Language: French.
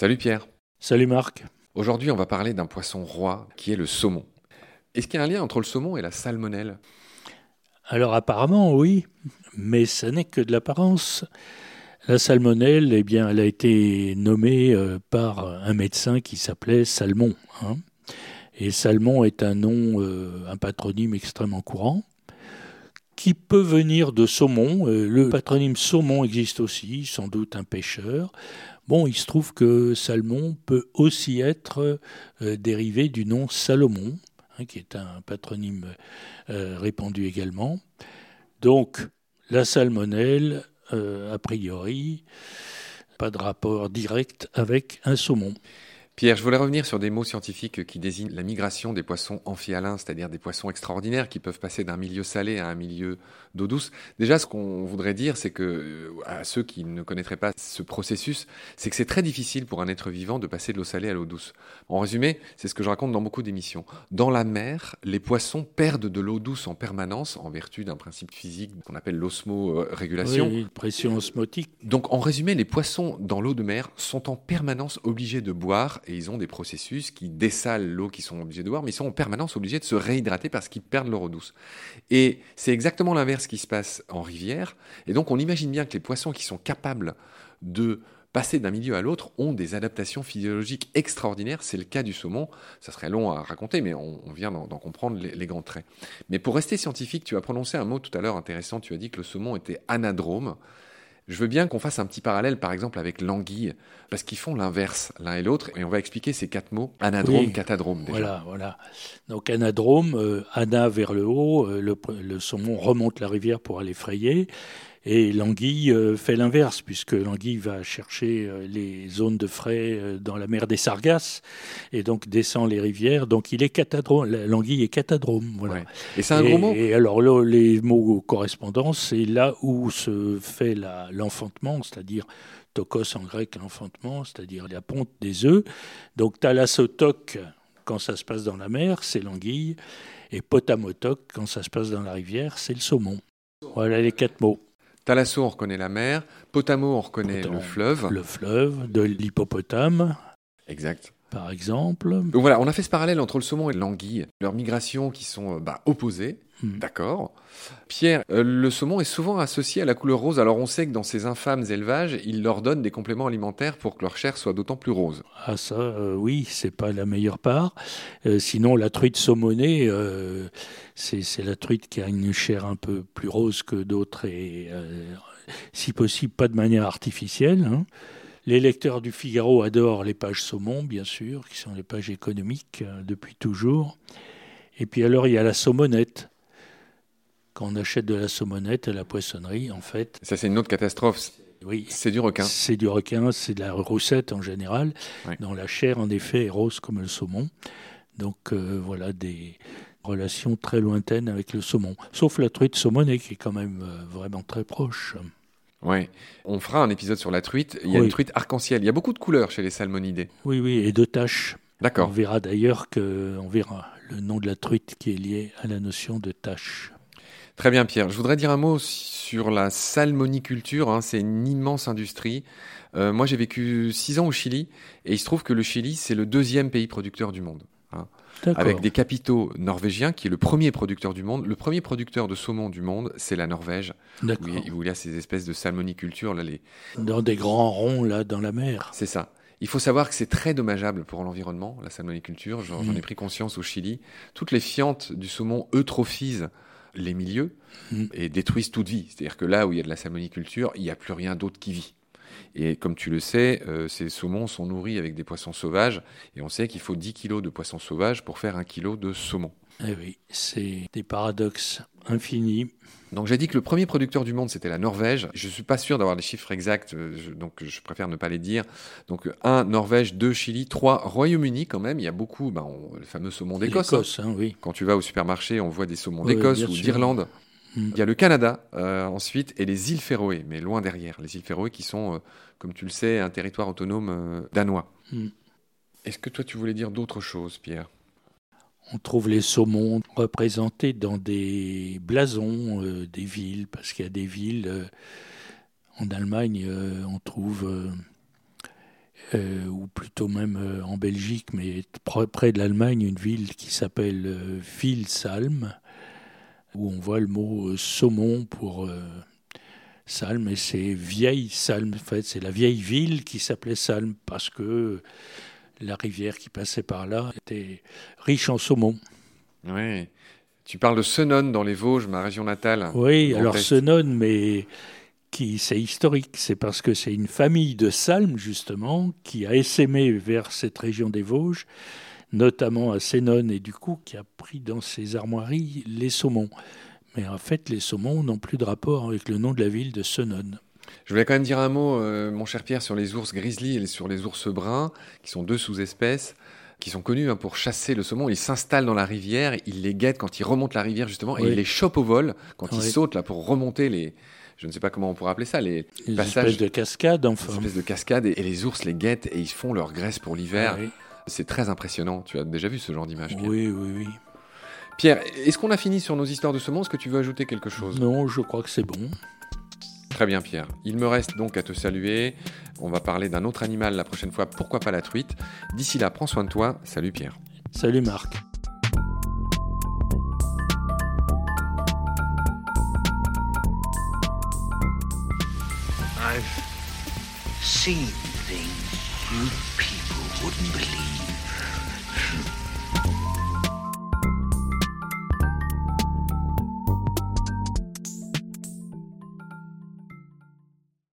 Salut Pierre. Salut Marc. Aujourd'hui, on va parler d'un poisson roi qui est le saumon. Est-ce qu'il y a un lien entre le saumon et la salmonelle? Alors apparemment oui, mais ce n'est que de l'apparence. La salmonelle, eh bien, elle a été nommée euh, par un médecin qui s'appelait Salmon. hein. Et Salmon est un nom, euh, un patronyme extrêmement courant, qui peut venir de saumon. Euh, le patronyme saumon existe aussi, sans doute un pêcheur. Bon, il se trouve que Salmon peut aussi être euh, dérivé du nom Salomon, hein, qui est un patronyme euh, répandu également. Donc, la salmonelle, euh, a priori, pas de rapport direct avec un saumon. Pierre, je voulais revenir sur des mots scientifiques qui désignent la migration des poissons amphihalins, c'est-à-dire des poissons extraordinaires qui peuvent passer d'un milieu salé à un milieu d'eau douce. Déjà, ce qu'on voudrait dire, c'est que, euh, à ceux qui ne connaîtraient pas ce processus, c'est que c'est très difficile pour un être vivant de passer de l'eau salée à l'eau douce. En résumé, c'est ce que je raconte dans beaucoup d'émissions. Dans la mer, les poissons perdent de l'eau douce en permanence en vertu d'un principe physique qu'on appelle l'osmorégulation. Oui, pression osmotique. Donc, en résumé, les poissons dans l'eau de mer sont en permanence obligés de boire ils ont des processus qui dessalent l'eau qu'ils sont obligés de boire, mais ils sont en permanence obligés de se réhydrater parce qu'ils perdent leur eau douce. Et c'est exactement l'inverse qui se passe en rivière. Et donc, on imagine bien que les poissons qui sont capables de passer d'un milieu à l'autre ont des adaptations physiologiques extraordinaires. C'est le cas du saumon. Ça serait long à raconter, mais on, vient d'en comprendre les grands traits. Mais pour rester scientifique, tu as prononcé un mot tout à l'heure intéressant. Tu as dit que le saumon était anadrome. Je veux bien qu'on fasse un petit parallèle, par exemple, avec l'anguille, parce qu'ils font l'inverse l'un et l'autre, et on va expliquer ces quatre mots anadrome, Oui. catadrome. Déjà. Voilà, voilà. Donc anadrome, euh, ana vers le haut, euh, le, le saumon remonte la rivière pour aller frayer, et l'anguille euh, fait l'inverse, puisque l'anguille va chercher euh, les zones de frais euh, dans la mer des Sargasses, et donc descend les rivières. Donc il est catadrome, la- l'anguille est catadrome. Voilà. Ouais. Et c'est un et, gros mot. Et alors là, les mots correspondants, c'est là où se fait la- l'enfantement, c'est-à-dire tokos en grec, l'enfantement, c'est-à-dire la ponte des œufs. Donc thalassotoc, quand ça se passe dans la mer, c'est l'anguille. Et potamotoc, quand ça se passe dans la rivière, c'est le saumon. Voilà les quatre mots. Thalasso, on reconnaît la mer. Potamo, on reconnaît le fleuve. Le fleuve, de l'hippopotame, Exact. Par exemple. Donc voilà, on a fait ce parallèle entre le saumon et l'anguille, leurs migrations qui sont euh, bah, opposées. Hmm. D'accord. Pierre, euh, le saumon est souvent associé à la couleur rose. Alors on sait que dans ces infâmes élevages, ils leur donnent des compléments alimentaires pour que leur chair soit d'autant plus rose. Ah ça, euh, oui, c'est pas la meilleure part. Euh, sinon, la truite saumonée, c'est la truite qui a une chair un peu plus rose que d'autres et, si possible, pas de manière artificielle. hein. Les lecteurs du Figaro adorent les pages saumon, bien sûr, qui sont les pages économiques euh, depuis toujours. Et puis alors, il y a la saumonette. Quand on achète de la saumonette à la poissonnerie, en fait, Ça, c'est une autre catastrophe. oui, C'est du requin. c'est du requin, c'est de la roussette en général, dont la chair en effet est rose comme le saumon. Donc euh, voilà des relations très lointaines avec le saumon. Sauf la truite saumonée qui est quand même euh, vraiment très proche. Ouais. On fera un épisode sur la truite. Il y a Oui. une truite arc-en-ciel. Il y a beaucoup de couleurs chez les salmonidés. Oui, oui, et de taches. On D'accord. verra d'ailleurs que on verra le nom de la truite qui est lié à la notion de tache. Très bien, Pierre. Je voudrais dire un mot sur la salmoniculture. hein. C'est une immense industrie. Euh, moi, j'ai vécu six ans au Chili et il se trouve que le Chili, c'est le deuxième pays producteur du monde. Avec des capitaux norvégiens, qui est le premier producteur du monde. Le premier producteur de saumon du monde, c'est la Norvège, D'accord. il y a- où il y a ces espèces de salmoniculture. Là, les... Dans des grands ronds là dans la mer. C'est ça. Il faut savoir que c'est très dommageable pour l'environnement, la salmoniculture. J'en j'en ai Mm. pris conscience au Chili. Toutes les fientes du saumon eutrophisent les milieux Mm. et détruisent toute vie. C'est-à-dire que là où il y a de la salmoniculture, il n'y a plus rien d'autre qui vit. Et comme tu le sais, euh, ces saumons sont nourris avec des poissons sauvages. Et on sait qu'il faut 10 kilos de poissons sauvages pour faire un kilo de saumon. Eh oui, c'est des paradoxes infinis. Donc j'ai dit que le premier producteur du monde, c'était la Norvège. Je suis pas sûr d'avoir les chiffres exacts, euh, je- donc je préfère ne pas les dire. Donc euh, un, Norvège, deux, Chili, trois, Royaume-Uni quand même. Il y a beaucoup, ben, on- le fameux saumon d'Écosse. hein. Hein, oui. Quand tu vas au supermarché, on voit des saumons Oui, d'Écosse ou d'Irlande. Mm. Il y a le Canada euh, ensuite et les îles Féroé, mais loin derrière. Les îles Féroé qui sont, euh, comme tu le sais, un territoire autonome euh, danois. Mm. Est-ce que toi tu voulais dire d'autres choses, Pierre? On trouve les saumons représentés dans des blasons des villes, parce qu'il y a des villes, en Allemagne, on trouve euh, ou plutôt même euh, en Belgique, mais près de l'Allemagne, une ville qui s'appelle euh, Vilsalm, où on voit le mot saumon pour Salm, et c'est vieille Salm, en fait, c'est la vieille ville qui s'appelait Salm, parce que la rivière qui passait par là était riche en saumon. Oui. Tu parles de Senon dans les Vosges, ma région natale. Oui, alors Senon, mais qui c'est historique, c'est parce que c'est une famille de salmes justement qui a essaimé vers cette région des Vosges, notamment à Sénon et du coup qui a pris dans ses armoiries les saumons. Mais en fait, les saumons n'ont plus de rapport avec le nom de la ville de Senon. Je voulais quand même dire un mot, euh, mon cher Pierre, sur les ours grizzly et sur les ours bruns, qui sont deux sous-espèces qui sont connus hein, pour chasser le saumon. Ils s'installent dans la rivière, ils les guettent quand ils remontent la rivière justement, et ils les chopent au vol quand ils sautent là pour remonter les, je ne sais pas comment on pourrait appeler ça, les, passages de cascade, enfin. Des espèces de cascade, et, les ours les guettent et ils font leur graisse pour l'hiver. C'est très impressionnant. Tu as déjà vu ce genre d'image Oui, oui, oui. Pierre, est-ce qu'on a fini sur nos histoires de saumon Est-ce que tu veux ajouter quelque chose? Non, je crois que c'est bon. Très bien Pierre. Il me reste donc à te saluer. On va parler d'un autre animal la prochaine fois, pourquoi pas la truite? D'ici là, prends soin de toi. Salut Pierre. Salut Marc. I've seen things you people wouldn't believe.